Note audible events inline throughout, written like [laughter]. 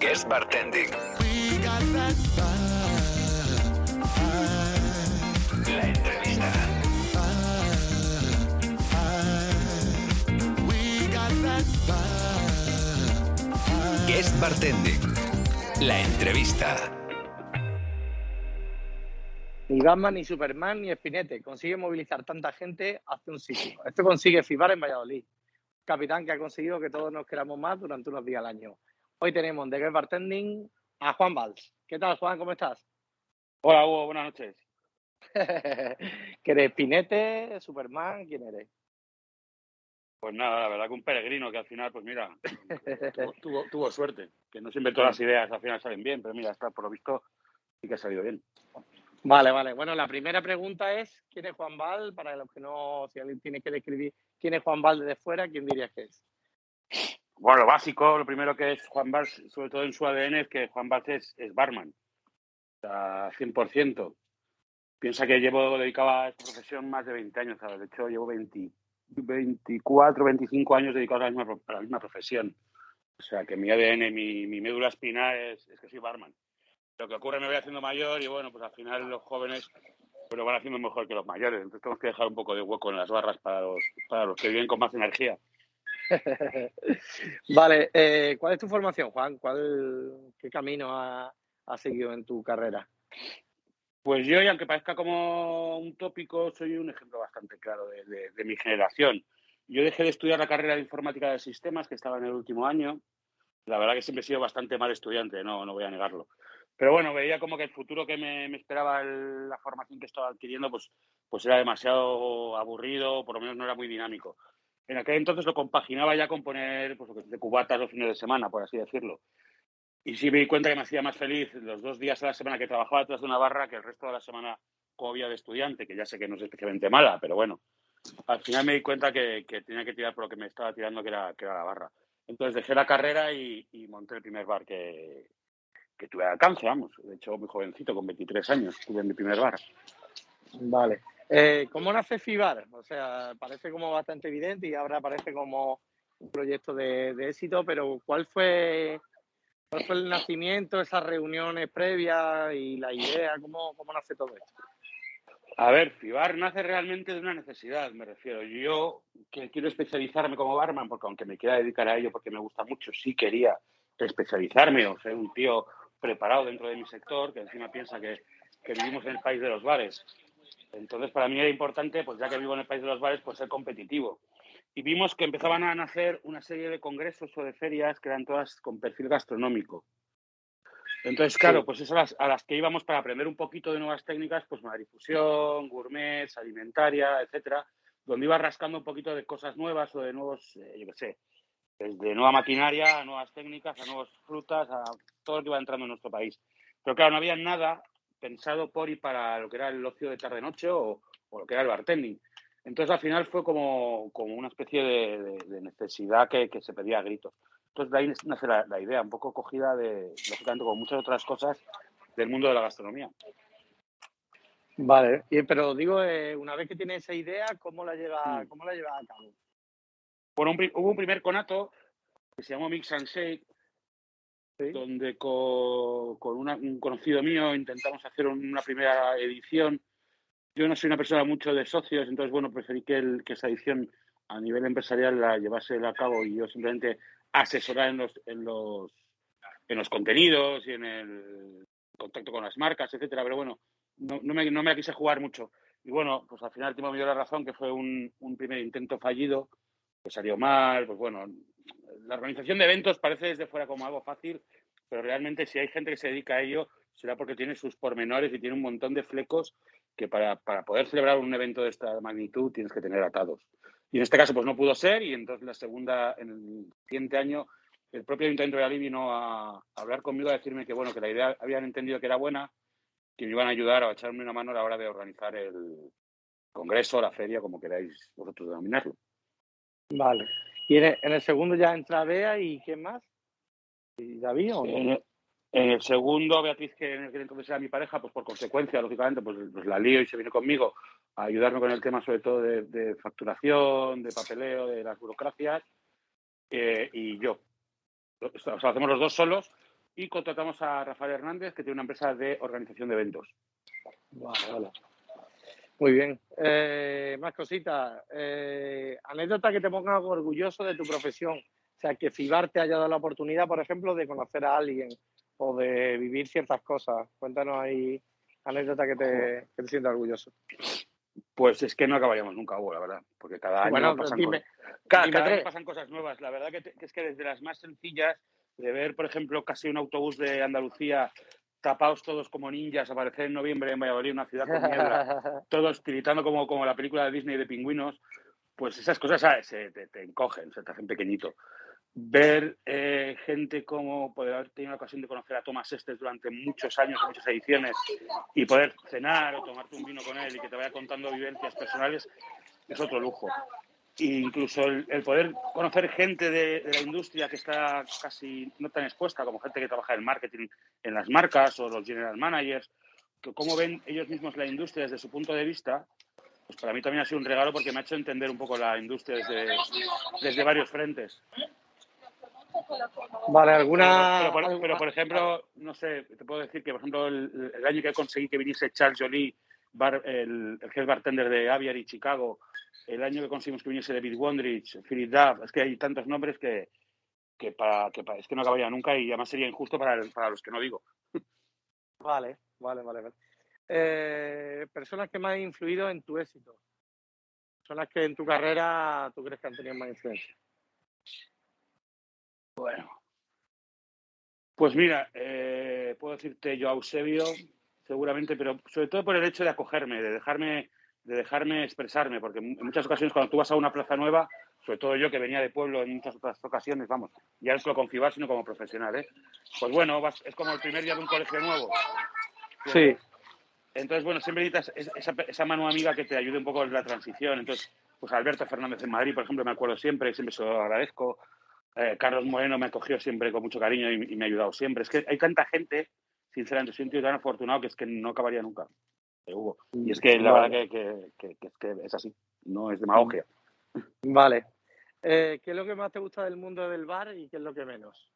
Guest Bartending. La entrevista. Guest Bartending. La entrevista. Ni Batman, ni Superman, ni Spinete consigue movilizar tanta gente hacia un sitio. Esto consigue Fibar en Valladolid. Capitán que ha conseguido que todos nos queramos más durante unos días al año. Hoy tenemos en The Guest Bartending a Juan Valls. ¿Qué tal, Juan? ¿Cómo estás? Hola, Hugo, buenas noches. [laughs] ¿Que eres Spinete, Superman? ¿Quién eres? Pues nada, la verdad que un peregrino que al final, pues mira, [laughs] tuvo, tuvo, tuvo suerte. Que no siempre todas las ideas al final salen bien, pero mira, está por lo visto sí que ha salido bien. Vale, vale. Bueno, la primera pregunta es, ¿quién es Juan Val? Para los que no, si alguien tiene que describir quién es Juan Val desde fuera, ¿quién dirías que es? Bueno, lo básico, lo primero que es Juan Valls, sobre todo en su ADN, es que Juan Valls es, es barman. Sea, 100%. Piensa que llevo dedicado a esta profesión más de 20 años, ¿sabes? De hecho, llevo 20, 24, 25 años dedicados a la misma, a la misma profesión. O sea, que mi ADN, mi, mi médula espinal es, es que soy barman. Lo que ocurre me voy haciendo mayor y bueno, pues al final los jóvenes lo van haciendo mejor que los mayores. Entonces tenemos que dejar un poco de hueco en las barras para los, para los que viven con más energía. [laughs] vale, eh, ¿cuál es tu formación, Juan? ¿Cuál, ¿Qué camino has ha seguido en tu carrera? Pues yo, y aunque parezca como un tópico, soy un ejemplo bastante claro de, de, de mi generación. Yo dejé de estudiar la carrera de informática de sistemas, que estaba en el último año. La verdad que siempre he sido bastante mal estudiante, no, no voy a negarlo. Pero bueno, veía como que el futuro que me, me esperaba la formación que estaba adquiriendo, pues, pues era demasiado aburrido, por lo menos no era muy dinámico. En aquel entonces lo compaginaba ya con poner pues, de cubatas los fines de semana, por así decirlo. Y sí me di cuenta que me hacía más feliz los dos días a la semana que trabajaba detrás de una barra que el resto de la semana como había de estudiante, que ya sé que no es especialmente mala, pero bueno, al final me di cuenta que, que tenía que tirar por lo que me estaba tirando, que era, que era la barra. Entonces dejé la carrera y, y monté el primer bar que, que tuve al alcance, vamos. De hecho, muy jovencito, con 23 años, tuve mi primer bar. Vale. Eh, ¿Cómo nace FIBAR? O sea, parece como bastante evidente y ahora parece como un proyecto de, de éxito, pero ¿cuál fue, ¿cuál fue el nacimiento, esas reuniones previas y la idea? ¿Cómo, cómo nace todo esto? A ver, FIBAR nace realmente de una necesidad, me refiero. Yo, que quiero especializarme como barman, porque aunque me quiera dedicar a ello porque me gusta mucho, sí quería especializarme o ser un tío preparado dentro de mi sector, que encima piensa que, que, vivimos en el país de los bares. Entonces, para mí era importante, pues ya que vivo en el país de los bares, pues ser competitivo. Y vimos que empezaban a nacer una serie de congresos o de ferias que eran todas con perfil gastronómico. Entonces, claro, pues es a las, a las que íbamos para aprender un poquito de nuevas técnicas, pues difusión, gourmet, alimentaria, etcétera, donde iba rascando un poquito de cosas nuevas o de nuevos, eh, yo qué sé, desde nueva maquinaria a nuevas técnicas, a nuevas frutas, a todo lo que iba entrando en nuestro país. Pero claro, no había nada pensado por y para lo que era el ocio de tarde-noche o, o, lo que era el bartending. Entonces, al final fue como, como una especie de, de, de necesidad que, que, se pedía a gritos. Entonces, de ahí nace la, la, idea, un poco cogida de, lógicamente, con muchas otras cosas del mundo de la gastronomía. Vale, pero digo, eh, una vez que tiene esa idea, ¿cómo la lleva, cómo la lleva a cabo? Bueno, un, hubo un primer conato que se llamó Mix and Shake, Donde con, un conocido mío intentamos hacer una primera edición. Yo no soy una persona mucho de socios, entonces, bueno, preferí que, esa edición a nivel empresarial la llevase a cabo y yo simplemente asesorar en los, en los, en los contenidos y en el contacto con las marcas, etcétera. Pero bueno, no, me, no me quise jugar mucho. Y bueno, pues al final el me dio la razón que fue un primer intento fallido pues salió mal, pues bueno, la organización de eventos parece desde fuera como algo fácil, pero realmente si hay gente que se dedica a ello, será porque tiene sus pormenores y tiene un montón de flecos que para, para poder celebrar un evento de esta magnitud tienes que tener atados. Y en este caso pues no pudo ser y entonces la segunda, en el siguiente año, el propio Ayuntamiento de Ali vino a, a hablar conmigo a decirme que bueno, que la idea habían entendido que era buena, que me iban a ayudar a echarme una mano a la hora de organizar el congreso, la feria, como queráis vosotros denominarlo. Vale. ¿Y en el, en el, segundo ya entra Bea y quién más? ¿Y David o no? En el, en el segundo, Beatriz, que en el que entonces era mi pareja, pues por consecuencia, lógicamente, pues, pues, la lío y se viene conmigo a ayudarme con el tema sobre todo de, de facturación, de papeleo, de las burocracias, eh, y yo. O sea, lo hacemos los dos solos y contratamos a Rafael Hernández, que tiene una empresa de organización de eventos. Vale, vale. Muy bien. Eh, más cositas. Eh, anécdota que te ponga orgulloso de tu profesión. O sea, que FIBAR te haya dado la oportunidad, por ejemplo, de conocer a alguien o de vivir ciertas cosas. Cuéntanos ahí anécdota que te, que te sienta orgulloso. Pues es que no acabaríamos nunca, Hugo, la verdad, porque cada año, pasan, dime, cosas, cada, dime cada año pasan cosas nuevas. La verdad que, te- que es que desde las más sencillas, de ver, por ejemplo, casi un autobús de Andalucía tapados todos como ninjas, aparecer en noviembre en Valladolid, una ciudad con niebla, [laughs] todos tiritando como, como la película de Disney de pingüinos, pues esas cosas ¿sabes? Se te, te encogen, se te hacen pequeñito. Ver eh, gente como poder haber tenido la ocasión de conocer a Thomas Estes durante muchos años, muchas ediciones, y poder cenar o tomarte un vino con él y que te vaya contando vivencias personales, es otro lujo. E incluso el, el poder conocer gente de, de la industria que está casi no tan expuesta, como gente que trabaja en marketing en las marcas o los general managers, que cómo ven ellos mismos la industria desde su punto de vista, pues para mí también ha sido un regalo porque me ha hecho entender un poco la industria desde, desde varios frentes. Vale, alguna. Pero, por, alguna- pero, por ejemplo, no sé, te puedo decir que, por ejemplo, el, el año que conseguí que viniese Charles Jolie, bar- el, el head bartender de Aviary Chicago, el año que conseguimos que viniese David Wondrich, Philip Duff, es que hay tantos nombres que, que, para, que para- es que no acabaría nunca y además sería injusto para, el- para los que no digo. [laughs] Vale, vale, vale. vale. Eh, personas que más han influido en tu éxito. Personas que en tu carrera tú crees que han tenido más influencia. Bueno. Pues mira, eh, puedo decirte yo Eusebio, seguramente, pero sobre todo por el hecho de acogerme, de dejarme, de dejarme expresarme, porque en muchas ocasiones cuando tú vas a una plaza nueva, sobre todo yo que venía de pueblo en muchas otras ocasiones, vamos, ya no solo con FIBAR, sino como profesional, ¿eh? Pues bueno, vas- es como el primer día de un colegio nuevo. Sí. Entonces, bueno, siempre necesitas es- esa, esa mano amiga que te ayude un poco en la transición. Entonces, pues Alberto Fernández en Madrid, por ejemplo, me acuerdo siempre, siempre se lo agradezco. Eh, Carlos Moreno me acogió siempre con mucho cariño y, y me ha ayudado siempre. Es que hay tanta gente, sinceramente, soy un tío tan afortunado que es que no acabaría nunca. eh, Hugo. Y es que la Vale. verdad que, que- que- que es que es así, no es demagogia. Vale. Eh, ¿Qué es lo que más te gusta del mundo del bar y qué es lo que menos?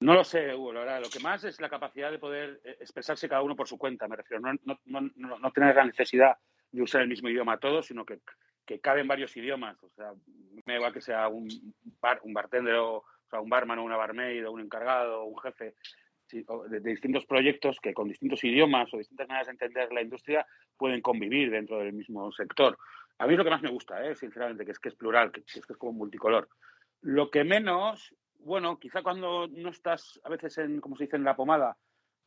No lo sé, Hugo, la verdad. Lo que más es la capacidad de poder eh, expresarse cada uno por su cuenta, me refiero. No, no, no, no, no tener la necesidad de usar el mismo idioma todos, sino que, que caben varios idiomas. O sea, me igual que sea un, bar, un bartender o, sea, un barman o una barmaid o un encargado o un jefe de, distintos proyectos que con distintos idiomas o distintas maneras de entender la industria pueden convivir dentro del mismo sector. A mí es lo que más me gusta, ¿eh? sinceramente, que es que es plural, que es que es como multicolor. Lo que menos, bueno, quizá cuando no estás a veces en, como se dice, en la pomada,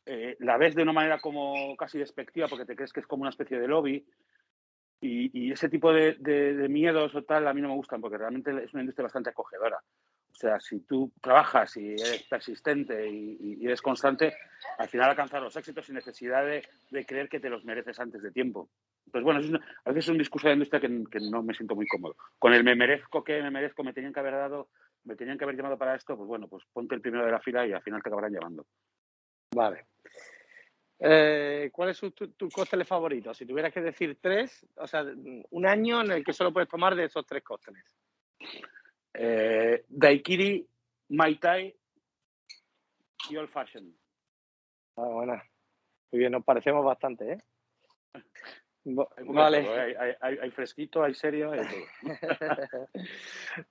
eh, la ves de una manera como casi despectiva porque te crees que es como una especie de lobby y, y ese tipo de, miedos o tal a mí no me gustan porque realmente es una industria bastante acogedora. O sea, si tú trabajas y eres persistente y, eres constante, al final alcanzar los éxitos sin necesidad de, creer que te los mereces antes de tiempo. Pues bueno, es una- a veces es un discurso de industria que, que no me siento muy cómodo. Con el me merezco que me merezco, me tenían que haber dado, me tenían que haber llamado para esto, pues bueno, pues ponte el primero de la fila y al final te acabarán llamando. Vale. Eh, ¿Cuál es su- tu, tu cóctel favorito? Si tuvieras que decir tres, o sea, un año en el que solo puedes tomar de esos tres cócteles. Eh, daiquiri, Mai Tai y Old Fashion. Ah, buena. Muy bien, nos parecemos bastante, ¿eh? Vale. todo, ¿eh? hay, hay- hay fresquito, hay serio, hay todo. [laughs]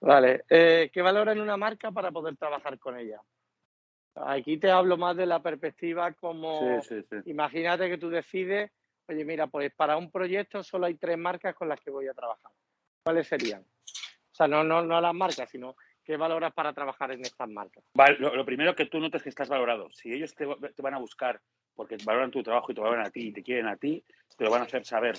vale. Eh, ¿Qué valora en una marca para poder trabajar con ella? Aquí te hablo más de la perspectiva como, Sí, sí, sí. imagínate que tú decides, oye, mira, pues para un proyecto solo hay tres marcas con las que voy a trabajar. ¿Cuáles serían? O sea, no, no, no las marcas, sino qué valoras para trabajar en estas marcas. Vale, lo, lo primero que tú notes que estás valorado. Si ellos te, te van a buscar porque valoran tu trabajo y te valoran a ti y te quieren a ti, te lo van a hacer saber.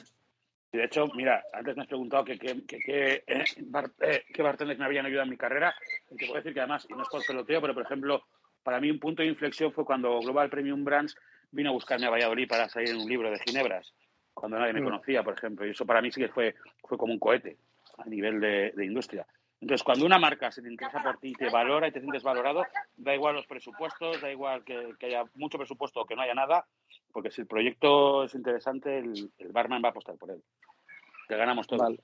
De hecho, mira, antes me has preguntado que, que, que- que, eh, bar- eh, qué bartenders me habían ayudado en mi carrera. Y te puedo decir que además, y no es por peloteo, pero por ejemplo, para mí un punto de inflexión fue cuando Global Premium Brands vino a buscarme a Valladolid para salir en un libro de Ginebras, cuando nadie me Mm. conocía, por ejemplo. Y eso para mí sí que fue, fue como un cohete a nivel de, de industria. Entonces, cuando una marca se te interesa por ti, te valora y te sientes valorado, da igual los presupuestos, da igual que, que haya mucho presupuesto o que no haya nada, porque si el proyecto es interesante, el, el barman va a apostar por él. Que ganamos todos. Vale.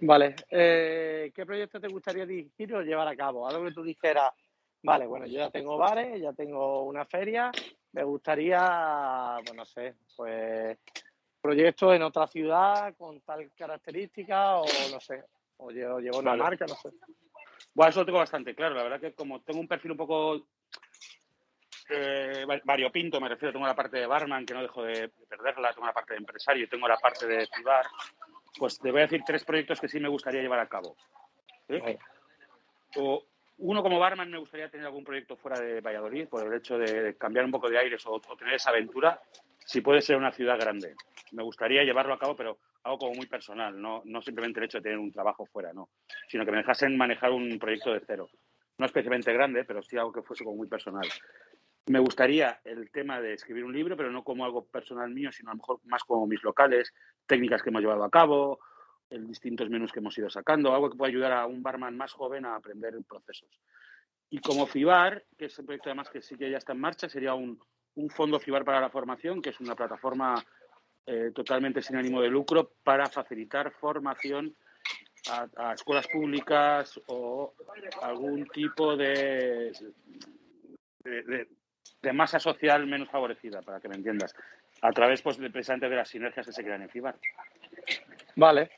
Vale. Eh, ¿Qué proyecto te gustaría dirigir o llevar a cabo? Algo que tú dijeras, vale, bueno, yo ya tengo bares, ya tengo una feria, me gustaría, pues no sé, pues proyectos en otra ciudad con tal característica o no sé, o llevo, llevo una Vale. marca, no sé. Bueno, eso lo tengo bastante claro. La verdad que como tengo un perfil un poco eh, va- variopinto, me refiero, tengo la parte de barman, que no dejo de perderla, tengo la parte de empresario, tengo la parte de ciudad, pues te voy a decir tres proyectos que sí me gustaría llevar a cabo. ¿sí? Venga. O uno como barman me gustaría tener algún proyecto fuera de Valladolid, por el hecho de, cambiar un poco de aires o, o tener esa aventura, si puede ser una ciudad grande. Me gustaría llevarlo a cabo, pero algo como muy personal, no, no simplemente el hecho de tener un trabajo fuera, no, sino que me dejasen manejar un proyecto de cero. No especialmente grande, pero sí algo que fuese como muy personal. Me gustaría el tema de escribir un libro, pero no como algo personal mío, sino a lo mejor más como mis locales, técnicas que hemos llevado a cabo, el distintos menús que hemos ido sacando, algo que pueda ayudar a un barman más joven a aprender procesos. Y como FIBAR, que es un proyecto además que sí que ya está en marcha, sería un, un fondo FIBAR para la formación, que es una plataforma eh, totalmente sin ánimo de lucro para facilitar formación a, escuelas públicas o algún tipo de- de masa social menos favorecida, para que me entiendas, a través pues, de, precisamente de las sinergias que se crean en FIBAR. Vale.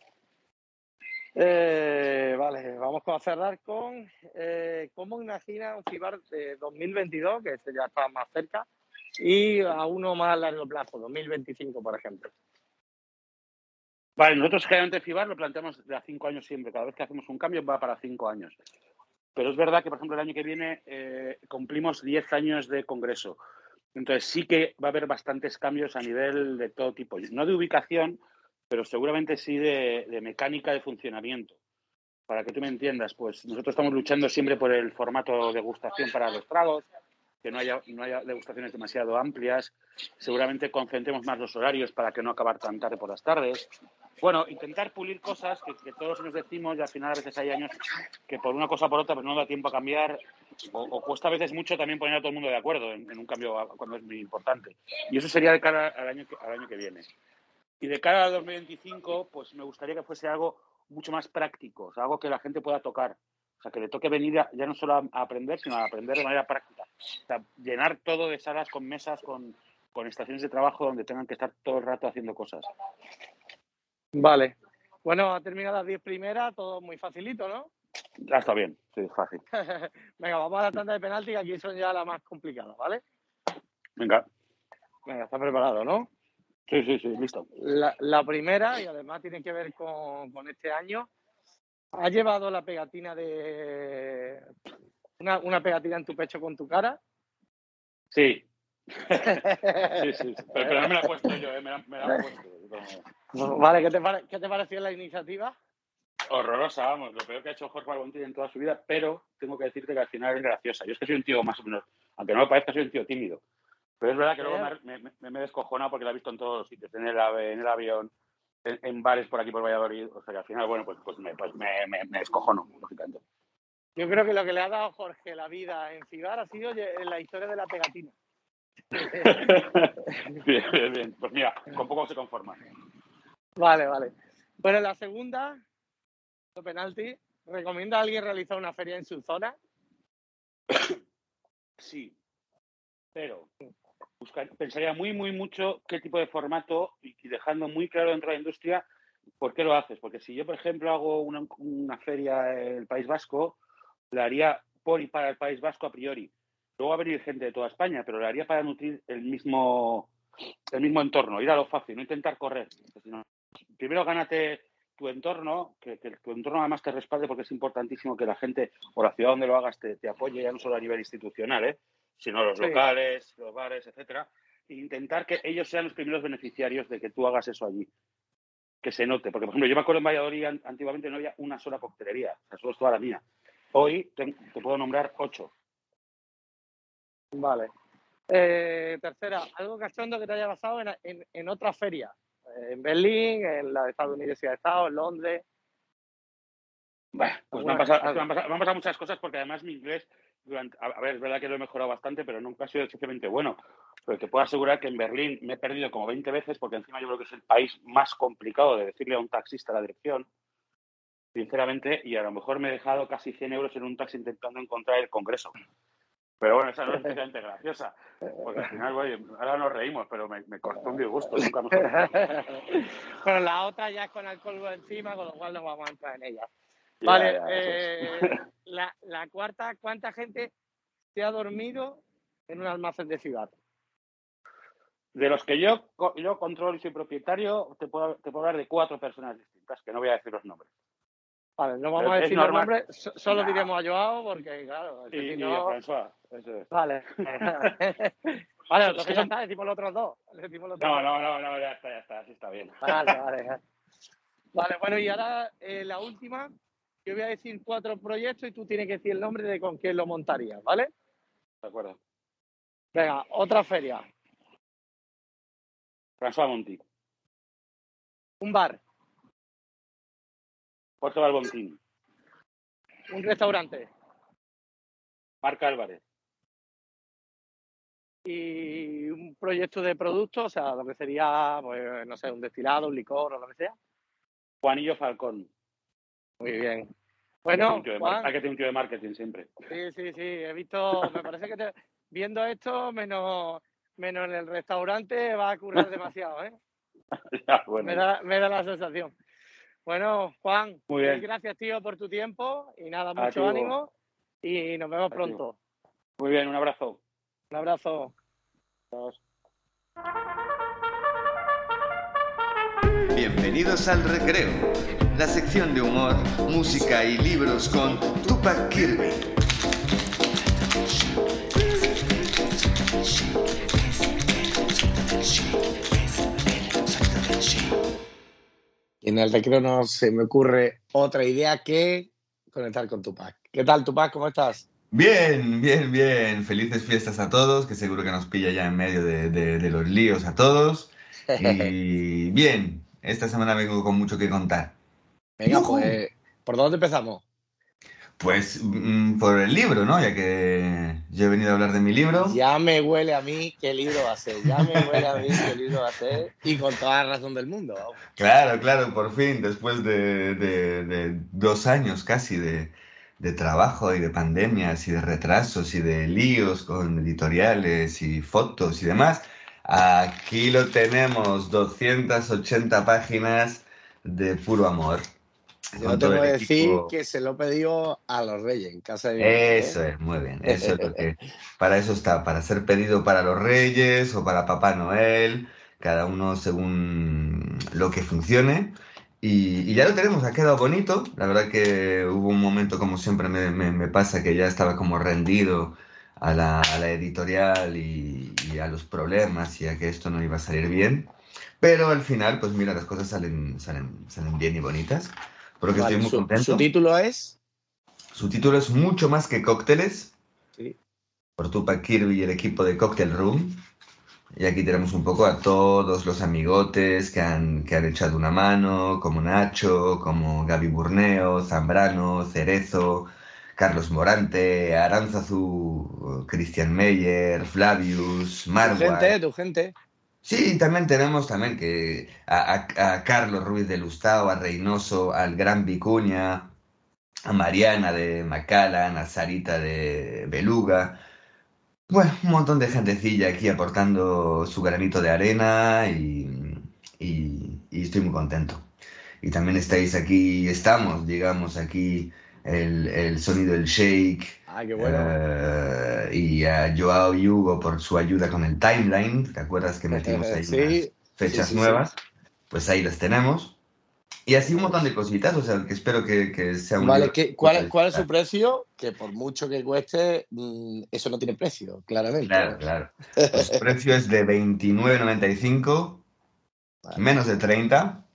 Eh, vale, vamos a cerrar con eh, cómo imagina un FIBAR de 2022, que este ya está más cerca, y a uno más a largo plazo, 2025, por ejemplo. Vale, nosotros generalmente FIBAR lo planteamos de a cinco años siempre. Cada vez que hacemos un cambio va para cinco años. Pero es verdad que, por ejemplo, el año que viene eh, cumplimos 10 años de congreso. Entonces sí que va a haber bastantes cambios a nivel de todo tipo. No de ubicación, pero seguramente sí de, de mecánica de funcionamiento. Para que tú me entiendas, pues nosotros estamos luchando siempre por el formato de degustación para los tragos, que no haya, no haya degustaciones demasiado amplias. Seguramente concentremos más los horarios para que no acabar tan tarde por las tardes. Bueno, intentar pulir cosas que, que todos nos decimos y al final a veces hay años que por una cosa o por otra pues no da tiempo a cambiar o, o cuesta a veces mucho también poner a todo el mundo de acuerdo en, en un cambio cuando es muy importante. Y eso sería de cara al año, al año que viene. Y de cara al 2025, pues me gustaría que fuese algo mucho más práctico, o sea, algo que la gente pueda tocar. O sea, que le toque venir a- ya no solo a, a aprender, sino a aprender de manera práctica. O sea, llenar todo de salas con mesas, con, con estaciones de trabajo donde tengan que estar todo el rato haciendo cosas. Vale. Bueno, ha terminado las 10 primeras, todo muy facilito, ¿no? Ya está bien, sí, fácil. [laughs] Venga, vamos a la tanda de penalti, que aquí son ya las más complicadas, ¿vale? Venga. Venga, está preparado, ¿no? Sí, sí, sí, listo. La, la primera, y además tiene que ver con, con este año, ¿has llevado la pegatina de... Una, una pegatina en tu pecho con tu cara? Sí. sí, sí, sí. Pero, pero no me la he puesto yo, ¿eh? me, la, me la he puesto. Como Vale, ¿qué te, ¿qué te pareció la iniciativa? Horrorosa, vamos, lo peor que ha hecho Jorge Albontil en toda su vida, pero tengo que decirte que al final es graciosa. Yo es que soy un tío más o menos, aunque no me parezca, soy un tío tímido. Pero es verdad que luego me, me, me, descojonado porque la he visto en todos los sitios, en el, ave, en el avión, en, en, bares por aquí por Valladolid. O sea que al final, bueno, pues, pues, me, pues me, me, descojono, lógicamente. Yo creo que lo que le ha dado Jorge la vida en Fibar ha sido la historia de la pegatina. [laughs] bien, bien, bien. Pues mira, con poco se conforma. Vale, vale. Bueno, la segunda, penalti. ¿Recomienda a alguien realizar una feria en su zona? [coughs] Sí, pero pensaría muy, muy mucho qué tipo de formato y, dejando muy claro dentro de la industria por qué lo haces. Porque si yo, por ejemplo, hago una, feria en el País Vasco, la haría por y para el País Vasco a priori. Luego va a venir gente de toda España, pero la haría para nutrir el mismo, el mismo entorno, ir a lo fácil, no intentar correr. Primero gánate tu entorno, que, que, tu entorno además te respalde porque es importantísimo que la gente o la ciudad donde lo hagas te, te apoye, ya no solo a nivel institucional, ¿eh? Sino los sí. locales, los bares, etcétera. E intentar que ellos sean los primeros beneficiarios de que tú hagas eso allí. Que se note. Porque, por ejemplo, yo me acuerdo en Valladolid antiguamente no había una sola coctelería, o sea, solo estaba la mía. Hoy te, te puedo nombrar ocho. Vale. Eh, tercera, algo cachondo que te haya pasado en, en, en otra feria. En Berlín, en la de Estados Unidos y de Estado, en Londres. Bueno, pues me han, pasado, me, han pasado, me han, pasado, muchas cosas porque además mi inglés, durante, a, a, ver, es verdad que lo he mejorado bastante, pero nunca ha sido excesivamente bueno. Pero te puedo asegurar que en Berlín me he perdido como 20 veces porque encima yo creo que es el país más complicado de decirle a un taxista la dirección. sinceramente, y a lo mejor me he dejado casi 100 euros en un taxi intentando encontrar el Congreso. Pero bueno, esa no es especialmente graciosa, porque al final, oye, ahora nos reímos, pero me, me costó un disgusto. Nunca [laughs] Pero la otra ya es con alcohol encima, con lo cual no vamos a entrar en ella. Vale, Ya, ya, eh, la, la cuarta, ¿cuánta gente se ha dormido en un almacén de ciudad? De los que yo, yo controlo y soy propietario, te puedo, te puedo hablar de cuatro personas distintas, que no voy a decir los nombres. Vale, no vamos a decir los nombres, so- solo No. diremos a Joao porque, claro, que Y, si y no... a François, eso es. Vale. [laughs] vale, entonces ya está, decimos los otros dos. Decimos los No, dos. no, no, no, ya está, ya está, así está bien. Vale, [laughs] vale. Vale, bueno, y ahora eh, la última. Yo voy a decir cuatro proyectos y tú tienes que decir el nombre de con quién lo montarías, ¿vale? De acuerdo. Venga, otra feria. François Monti, Un bar. Puerto Balbontín, Un restaurante. Marc Álvarez, Y un proyecto de producto, o sea, lo que sería, pues, no sé, un destilado, un licor o lo que sea. Juanillo Falcón. Muy bien. Hay que Bueno, Juan, hay que tener un tío de marketing siempre. Sí, sí, sí, he visto, me parece que te- viendo esto, menos, menos en el restaurante, va a currar demasiado, ¿eh? [laughs] Ya, bueno. Me da, me da la sensación. Bueno, Juan, Muy bien. gracias, tío, por tu tiempo y nada, mucho ánimo y nos vemos pronto. Muy bien, un abrazo. Un abrazo. Bienvenidos al Recreo, la sección de humor, música y libros con Tupac Kirby. Y en el recreo no se me ocurre otra idea que conectar con Tupac. ¿Qué tal, Tupac? ¿Cómo estás? Bien, bien, bien. Felices fiestas a todos, que seguro que nos pilla ya en medio de, de- de los líos a todos. [laughs] Y bien, esta semana vengo con mucho que contar. Venga, Yujú. pues, ¿por dónde empezamos? Pues mm, por el libro, ¿no? Ya que yo he venido a hablar de mi libro. Ya me huele a mí qué libro va a ser. Ya me huele a mí qué libro va a ser. Y con toda la razón del mundo. vamos. Claro, claro, por fin, después de, de- de dos años casi de, de trabajo y de pandemias y de retrasos y de líos con editoriales y fotos y demás, aquí lo tenemos, 280 páginas de puro amor. Yo tengo que decir que se lo he pedido a los Reyes en casa de mi mujer, Eso es, muy bien. Eso es lo que, para eso está, para ser pedido para los Reyes o para Papá Noel, cada uno según lo que funcione. Y, y ya lo tenemos, ha quedado bonito. La verdad que hubo un momento, como siempre me, me- me pasa, que ya estaba como rendido a la, a la editorial y, y a los problemas y a que esto no iba a salir bien. Pero al final, pues mira, las cosas salen, salen, salen bien y bonitas. Por lo que Vale, estoy muy su, contento. su título es. Su título es Mucho más que cócteles, Sí. por Tupac Kirby y el equipo de Cocktail Room. Y aquí tenemos un poco a todos los amigotes que han, que han echado una mano, como Nacho, como Gaby Burneo, Zambrano, Cerezo, Carlos Morante, Aranzazu, Christian Meyer, Flavius, Tu Marwan. gente, tu gente. Sí, también tenemos también que a, a- a Carlos Ruiz de Lustao, a Reynoso, al Gran Vicuña, a Mariana de Macallan, a Sarita de Beluga. Bueno, un montón de gentecilla aquí aportando su granito de arena y, y- y estoy muy contento. Y también estáis aquí, estamos, digamos, aquí el, el sonido del shake, Ah, qué bueno. eh, y a Joao y Hugo por su ayuda con el timeline. ¿Te acuerdas que metimos ahí [laughs] Sí, unas fechas sí, sí, nuevas? Pues ahí las tenemos. Y así un montón de cositas, o sea, que espero que, que sea un Vale, libro ¿qué- que cuál, ¿cuál es su precio? Que por mucho que cueste, mm, eso no tiene precio, claramente. Claro, claro. Pues su [laughs] precio es de 29.95, Vale. menos de 30.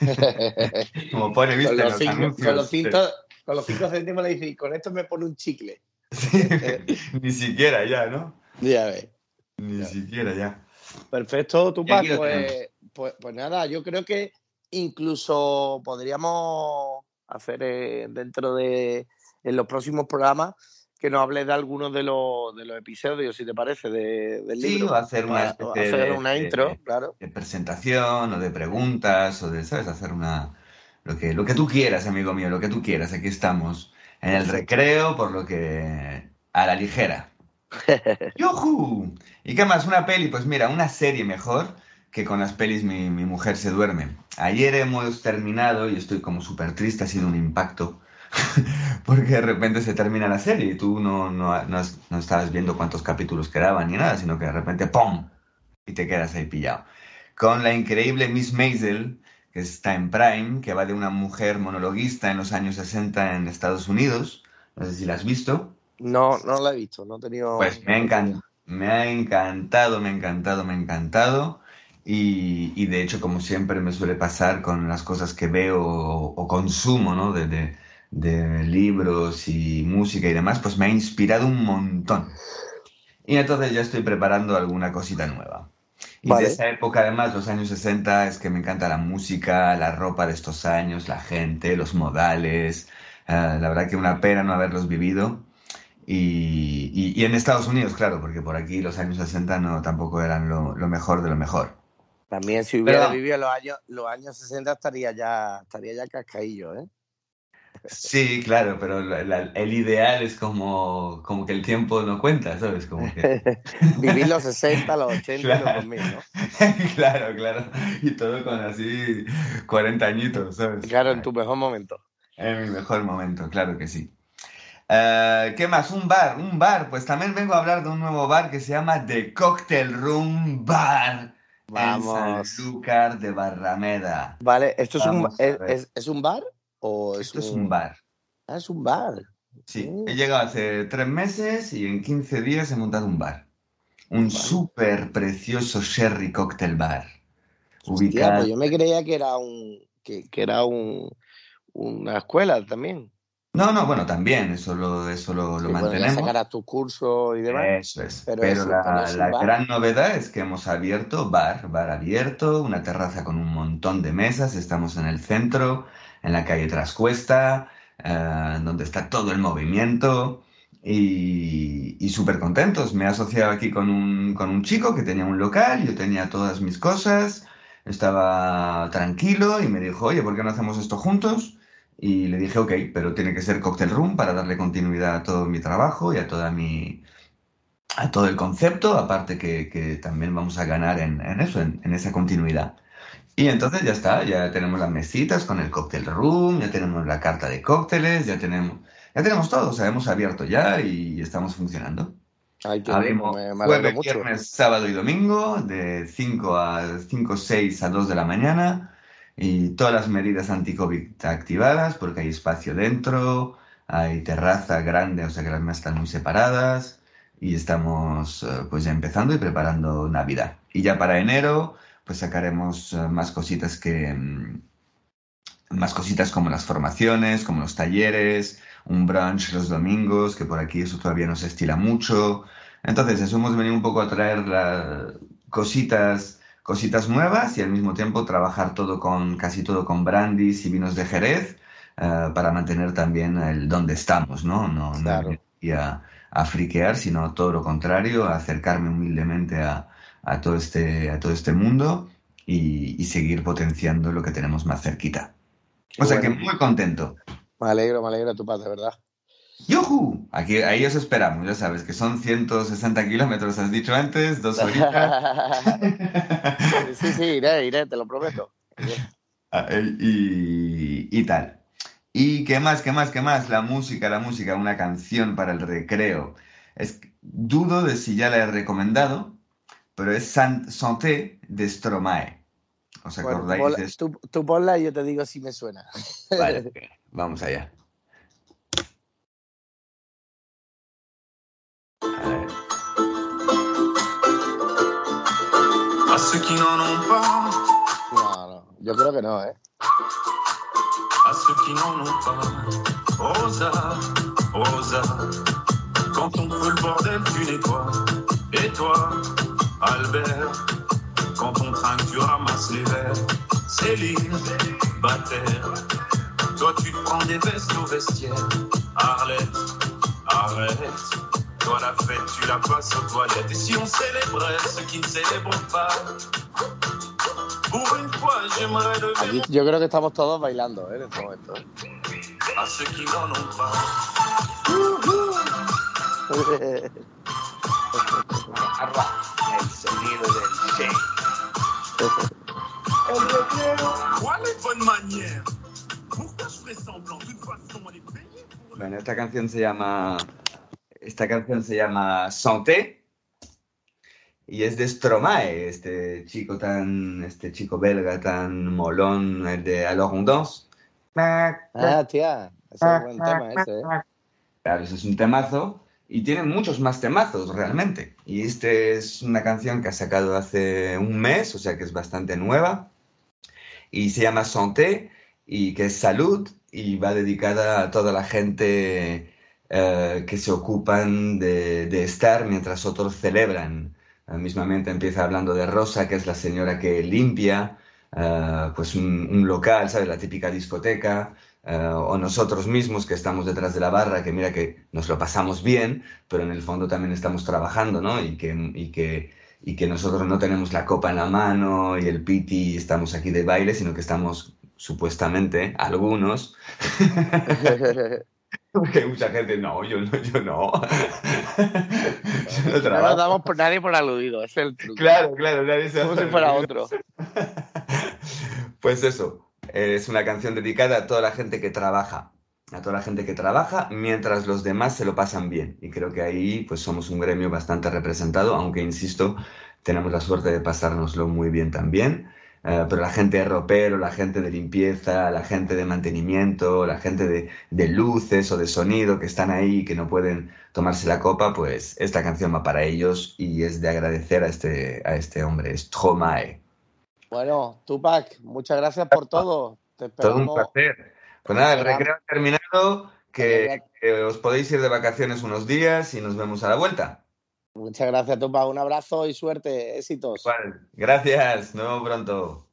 [laughs] Como pone, viste, con, los los cinco, anuncios. con, los cinco, con los cinco céntimos le dice, "Y con esto me pone un chicle. Sí, [laughs] ni siquiera ya, ¿no? Ya ves. Ni Ya. siquiera ya. Perfecto, lo Pues, pues, pues nada, yo creo que incluso podríamos hacer eh, dentro de en los próximos programas que nos hables de algunos de los, de los episodios, si te parece, de- del Sí, libro. o hacer una hacer de- una de- intro, claro. de presentación o de preguntas o de, ¿sabes? Hacer una, lo que, lo que tú quieras, amigo mío, lo que tú quieras. Aquí estamos en el recreo, por lo que a la ligera. [laughs] ¡Yujú! ¿Y qué más? ¿Una peli? Pues mira, una serie mejor que con las pelis mi, mi mujer se duerme. Ayer hemos terminado y estoy como súper triste, ha sido un impacto. [laughs] porque de repente se termina la serie y tú no, no, no, no estabas viendo cuántos capítulos quedaban ni nada, sino que de repente ¡pum! y te quedas ahí pillado. Con la increíble Miss Maisel, que está en Prime, que va de una mujer monologuista en los años 60 en Estados Unidos. No sé si la has visto. No, no la he visto, no he tenido... Pues me ha, encan- me ha encantado, me ha encantado, me ha encantado. Y, y de hecho, como siempre me suele pasar con las cosas que veo o, o consumo, ¿no? De, de- de libros y música y demás, pues me ha inspirado un montón. Y entonces ya estoy preparando alguna cosita nueva. Y Vale. de esa época, además, los años 60, es que me encanta la música, la ropa de estos años, la gente, los modales. Ah, la verdad que una pena no haberlos vivido. Y, y- y en Estados Unidos, claro, porque por aquí los años 60 no, tampoco eran lo, lo mejor de lo mejor. También si hubiera Pero- vivido los años, los años 60 estaría ya, estaría ya cascaillo, ¿eh? Sí, claro, pero la- la- el ideal es como, como que el tiempo no cuenta, ¿sabes? Como que... [laughs] Vivir los 60, los 80 y Claro. los 2000, ¿no? [laughs] Claro, claro. Y todo con así 40 añitos, ¿sabes? Claro, en tu mejor momento. En mi mejor momento, claro que sí. Eh, ¿qué más? Un bar, un bar. Pues también vengo a hablar de un nuevo bar que se llama The Cocktail Room Bar en Vamos. Sanlúcar de Barrameda. Vale, ¿esto es un, es, es- es un bar o es Esto es un bar. Ah, es un bar. Sí, Mm. he llegado hace tres meses y en 15 días he montado un bar. Un súper precioso Sherry Cocktail Bar. Hostia, Ubicado. pues yo me creía que era un que, que era un una escuela también. No, no, bueno, también, eso lo, eso lo, Sí, mantenemos. sacarás tu curso y demás. Eso es. Pero Pero, eso, la, un la gran novedad es que hemos abierto bar, bar abierto, una terraza con un montón de mesas. Estamos en el centro, en la calle Trascuesta, eh, donde está todo el movimiento. Y, y súper contentos. Me he asociado aquí con un, con un chico que tenía un local, yo tenía todas mis cosas, estaba tranquilo y me dijo, oye, ¿por qué no hacemos esto juntos? Y le dije, ok, pero tiene que ser Cocktail Room para darle continuidad a todo mi trabajo y a toda mi, a todo el concepto, aparte que, que también vamos a ganar en, eso, en esa continuidad. Y entonces ya está, ya tenemos las mesitas con el Cocktail Room, ya tenemos la carta de cócteles, ya tenemos, ya tenemos todo, o sea, hemos abierto ya y estamos funcionando. Ay, bien, Abrimos me, jueves, mucho. viernes, sábado y domingo, de 5 a 5, 6 a 2 de la mañana. Y todas las medidas anti-COVID activadas, porque hay espacio dentro, hay terraza grande, o sea que las mesas están muy separadas. Y estamos eh, pues ya empezando y preparando Navidad. Y ya para enero, pues sacaremos eh, más cositas que... mm, más cositas como las formaciones, como los talleres, un brunch los domingos, que por aquí eso todavía no se estila mucho. Entonces, eso hemos venido un poco a traer la- cositas, cositas nuevas y al mismo tiempo trabajar todo con, casi todo con brandis y vinos de Jerez, eh, para mantener también el donde estamos, ¿no? No, no Claro. aquí a, a friquear, sino todo lo contrario, a acercarme humildemente a, a todo este, a todo este mundo y, y seguir potenciando lo que tenemos más cerquita. Qué O sea que muy contento. Me alegro, me alegro tu paz, de verdad. ¡Yujú! Aquí, ahí os esperamos, ya sabes que son 160 kilómetros, has dicho antes, dos horitas. [laughs] sí, sí, iré, iré, te lo prometo. Ah, y, y tal. ¿Y qué más, qué más, qué más? La música, la música, una canción para el recreo. Es, dudo de si ya la he recomendado, pero es San- Santé de Stromae. ¿Os Bueno, acordáis de esto? tú, tú ponla y yo te digo si me suena. [laughs] Vale, vamos allá. A ver. À ceux qui n'en ont pas, No, no, yo creo que no, ¿eh? à ceux qui n'en ont pas. Rosa, Rosa, quand on fout le bordel, tu nettoies. Et toi, Albert, quand on trinque, tu ramasses les verres. Céline, Bataire, toi tu prends des vestes au vestiaire. Arlette, arrête. Toi la fête, tu la passes aux toilettes. Et si on célébrait ceux qui ne célèbrent pas? Pour une fois, j'aimerais Aquí lever yo creo que estamos todos bailando ¿eh? en este momento. à ceux qui n'en ont pas. [laughs] sonido del shake. Bueno, esta canción se llama. Esta canción se llama Santé. Y es de Stromae, este chico tan. Este chico belga tan molón, el de Alors on danse. Ah, tía, ese es buen tema ese, ¿eh? Claro, ese es un temazo. Y tiene muchos más temazos realmente. Y este es una canción que ha sacado hace un mes, o sea que es bastante nueva. Y se llama Santé, y que es salud, y va dedicada a toda la gente eh, que se ocupan de, de estar mientras otros celebran. Eh, mismamente empieza hablando de Rosa, que es la señora que limpia, eh, pues un, un local, ¿sabes? La típica discoteca. Eh, o nosotros mismos que estamos detrás de la barra, que mira que nos lo pasamos bien, pero en el fondo también estamos trabajando, ¿no? Y que, y que, y que nosotros no tenemos la copa en la mano y el piti, estamos aquí de baile, sino que estamos supuestamente, algunos, porque hay mucha gente, no, yo no, yo no. Yo no No trabajo. nos damos por nadie por aludido, es el truco. Claro, claro, nadie se Como si fuera otro. Pues eso, es una canción dedicada a toda la gente que trabaja, a toda la gente que trabaja mientras los demás se lo pasan bien. Y creo que ahí pues somos un gremio bastante representado, aunque insisto, tenemos la suerte de pasárnoslo muy bien también. Eh, pero la gente de ropero, la gente de limpieza, la gente de mantenimiento, la gente de, de luces o de sonido que están ahí y que no pueden tomarse la copa, pues esta canción va para ellos y es de agradecer a este, a este hombre, Stromae. Bueno, Tupac, muchas gracias por todo. Te Todo un placer. Pues nada, el recreo ha terminado, que, que os podéis ir de vacaciones unos días y nos vemos a la vuelta. Muchas gracias, Tupac. Un abrazo y suerte. Éxitos. Igual. Gracias, nos vemos pronto.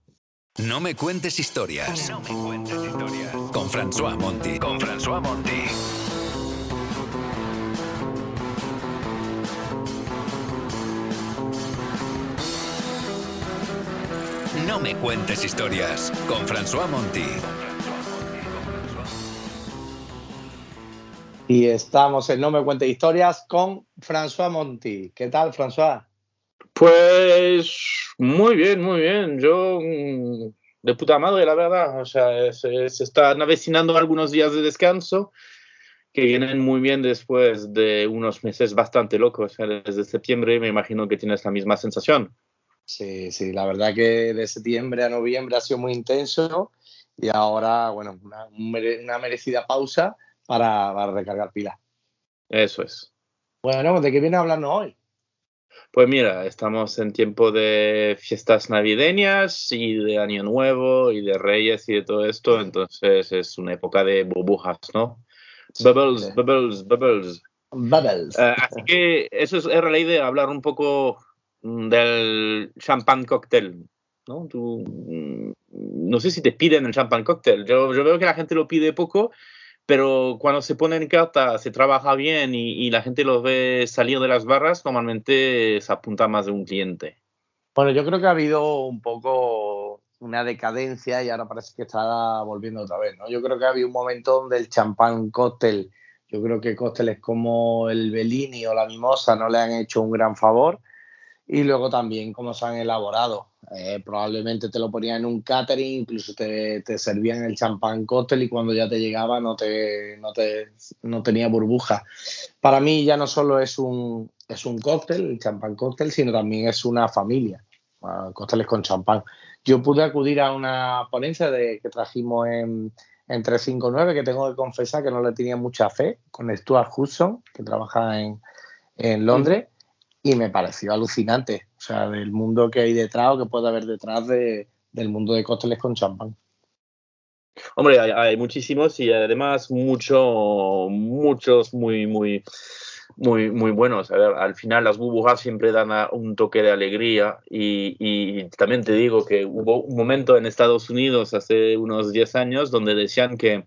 No me cuentes historias. No me cuentes historias. Con François Monti. Con François Monti. Me cuentes historias. Con François Monti. Y estamos en No Me Cuente Historias con François Monti. ¿Qué tal, François? Pues muy bien, muy bien. Yo mm, de puta madre, la verdad. O sea, se, se están avecinando algunos días de descanso que vienen muy bien después de unos meses bastante locos. O sea, desde septiembre me imagino que tienes la misma sensación. Sí, sí, la verdad que de septiembre a noviembre ha sido muy intenso y ahora, bueno, una, un mere- una merecida pausa para, para recargar pilas. Eso es. Bueno, ¿de qué viene a hablarnos hoy? Pues mira, estamos en tiempo de fiestas navideñas y de Año Nuevo y de Reyes y de todo esto, entonces es una época de burbujas, ¿no? Bubbles, bubbles, bubbles. Bubbles. Eh, así que eso es, era la idea, hablar un poco del champán cóctel, ¿no? Tú, mm, no sé si te piden el champán cóctel. Yo, veo que la gente lo pide poco, pero cuando se pone en carta, se trabaja bien y, la gente los ve salir de las barras, normalmente se apunta más de un cliente. Bueno, yo creo que ha habido un poco una decadencia y ahora parece que está volviendo otra vez, ¿no? Yo creo que ha habido un momento donde el champán cóctel, yo creo que cócteles como el Bellini o la Mimosa no le han hecho un gran favor y luego también cómo se han elaborado. Eh, probablemente te lo ponían en un catering, incluso te, te servían el champán cóctel y cuando ya te llegaba no, te, no, te, no tenía burbuja. Para mí ya no solo es un, es un cóctel, el champán cóctel, sino también es una familia, ah, cócteles con champán. Yo pude acudir a una ponencia que trajimos en, en 359, que tengo que confesar que no le tenía mucha fe, con Stuart Hudson, que trabaja en, en Londres, y me pareció alucinante, o sea, del mundo que hay detrás o que puede haber detrás de, del mundo de cócteles con champán. Hombre, hay, hay muchísimos y además mucho, muchos muy, muy, muy, muy buenos. A ver, al final las burbujas siempre dan un toque de alegría y, y también te digo que hubo un momento en Estados Unidos hace unos 10 años donde decían que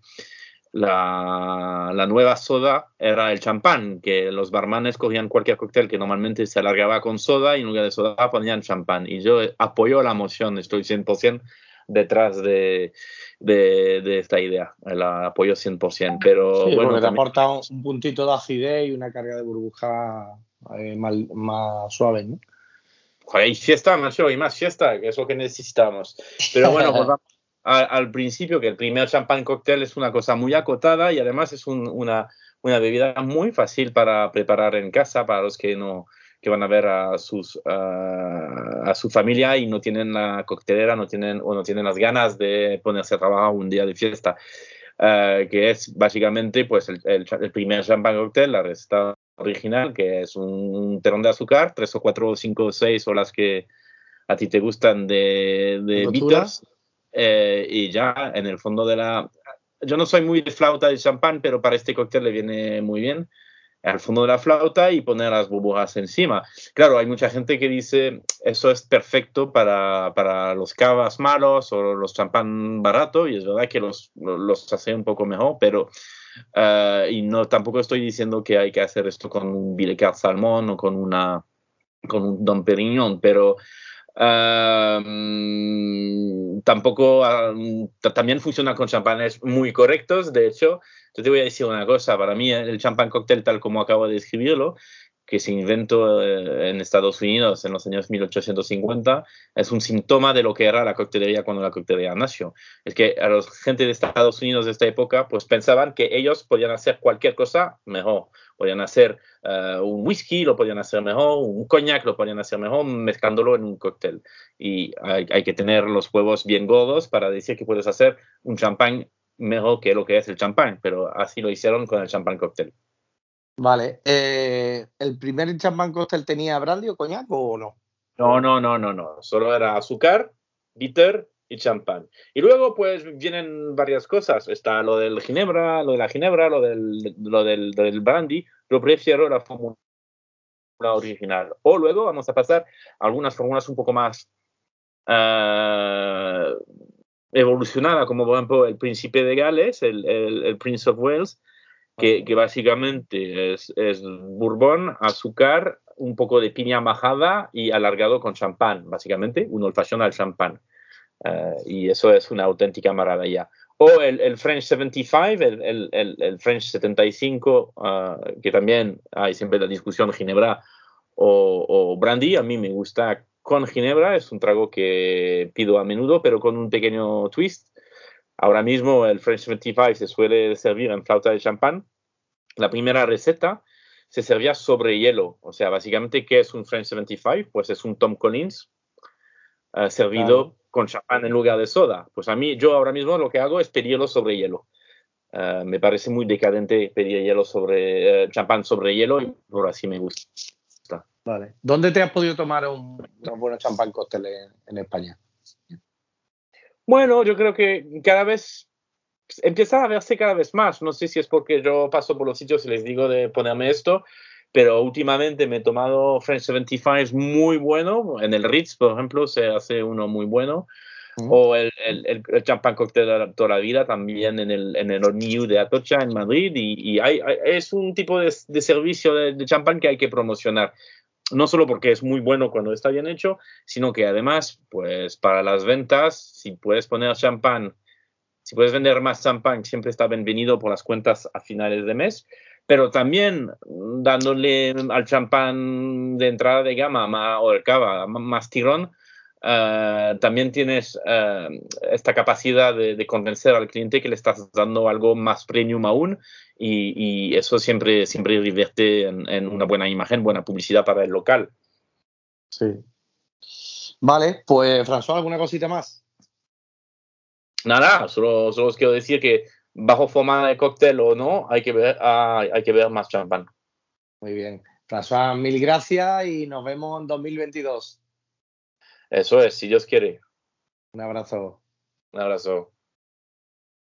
la, la, nueva soda era el champán, que los barmanes cogían cualquier cóctel que normalmente se alargaba con soda y en lugar de soda ponían champán. Y yo apoyo la moción, estoy 100% detrás de, de, de, esta idea, la apoyo 100%. Pero sí, bueno, te aporta un puntito de acidez y una carga de burbuja eh, más, más, suave, ¿no? Joder, y fiesta, macho, y más fiesta, que es lo que necesitamos. Pero bueno, pues [laughs] vamos al, al, principio que el primer champán cóctel es una cosa muy acotada y además es un, una, una, bebida muy fácil para preparar en casa para los que no que van a ver a sus uh, a su familia y no tienen la coctelera no tienen o no tienen las ganas de ponerse a trabajar un día de fiesta. Uh, que es básicamente pues el, el, el primer champán cóctel la receta original que es un terón de azúcar tres o cuatro cinco o seis o las que a ti te gustan de, de bitters eh, y ya en el fondo de la... Yo no soy muy de flauta de champán, pero para este cóctel le viene muy bien al fondo de la flauta y poner las burbujas encima. Claro, hay mucha gente que dice eso es perfecto para, para los cavas malos o los champán barato y es verdad que los, los hace un poco mejor, pero uh, y no tampoco estoy diciendo que hay que hacer esto con un Bilecar salmón o con una con un Don Perignon, pero Tampoco también funciona con champanes muy correctos. De hecho, yo te voy a decir una cosa: para mí, el champán cóctel, tal como acabo de describirlo, que se inventó eh, en Estados Unidos en los años 1850, es un síntoma de lo que era la coctelería cuando la coctelería nació. Es que a la gente de Estados Unidos de esta época, pues pensaban que ellos podían hacer cualquier cosa mejor podían hacer uh, un whisky, lo podían hacer mejor, un coñac lo podían hacer mejor mezclándolo en un cóctel. Y hay, hay, que tener los huevos bien gordos para decir que puedes hacer un champán mejor que lo que es el champán, pero así lo hicieron con el champán cóctel. Vale, eh, ¿el primer champán cóctel tenía brandy o coñac o no? No, no, no, no, no, solo era azúcar, bitter y champán. Y luego, pues, vienen varias cosas. Está lo del ginebra, lo de la ginebra, lo del, lo del, brandy. Yo prefiero la fórmula original. O luego vamos a pasar a algunas fórmulas un poco más uh, evolucionadas, como por ejemplo el Príncipe de Gales, el Prince of Wales, que, que básicamente es, es, bourbon, azúcar, un poco de piña majada y alargado con champán, básicamente, un old al champán. Uh, y eso es una auténtica maravilla. O el, el French 75, el, el, el French 75, uh, que también hay siempre la discusión Ginebra o, o, Brandy. A mí me gusta con Ginebra, es un trago que pido a menudo, pero con un pequeño twist. Ahora mismo el French 75 se suele servir en flauta de champán. La primera receta se servía sobre hielo. O sea, básicamente, ¿qué es un French 75? Pues es un Tom Collins uh, servido. Claro con champán en lugar de soda. Pues a mí, yo ahora mismo lo que hago es pedirlo sobre hielo. Uh, me parece muy decadente pedir hielo sobre uh, champán sobre hielo y por así me gusta. Vale. ¿Dónde te has podido tomar un, un buen champán cóctel en, en, España? Bueno, yo creo que cada vez empieza a verse cada vez más. No sé si es porque yo paso por los sitios y les digo de ponerme esto, pero últimamente me he tomado French 75 es muy bueno. En el Ritz, por ejemplo, se hace uno muy bueno. Mm. O el, el, el, champán cóctel de toda la vida también en el, en el Orniu de Atocha en Madrid. Y, y hay, hay, es un tipo de, de servicio de, de, champán que hay que promocionar. No solo porque es muy bueno cuando está bien hecho, sino que además, pues para las ventas, si puedes poner champán, si puedes vender más champán, siempre está bienvenido por las cuentas a finales de mes pero también dándole al champán de entrada de gama o el cava más tirón, uh, también tienes uh, esta capacidad de, de, convencer al cliente que le estás dando algo más premium aún y, y eso siempre, siempre revierte en, en, una buena imagen, buena publicidad para el local. Sí. Vale, pues François, ¿alguna cosita más? Nada, solo, solo os quiero decir que bajo forma de cóctel o no, hay que ver, hay, hay que ver más champán. Muy bien. François, mil gracias y nos vemos en 2022. Eso es, si Dios quiere. Un abrazo. Un abrazo.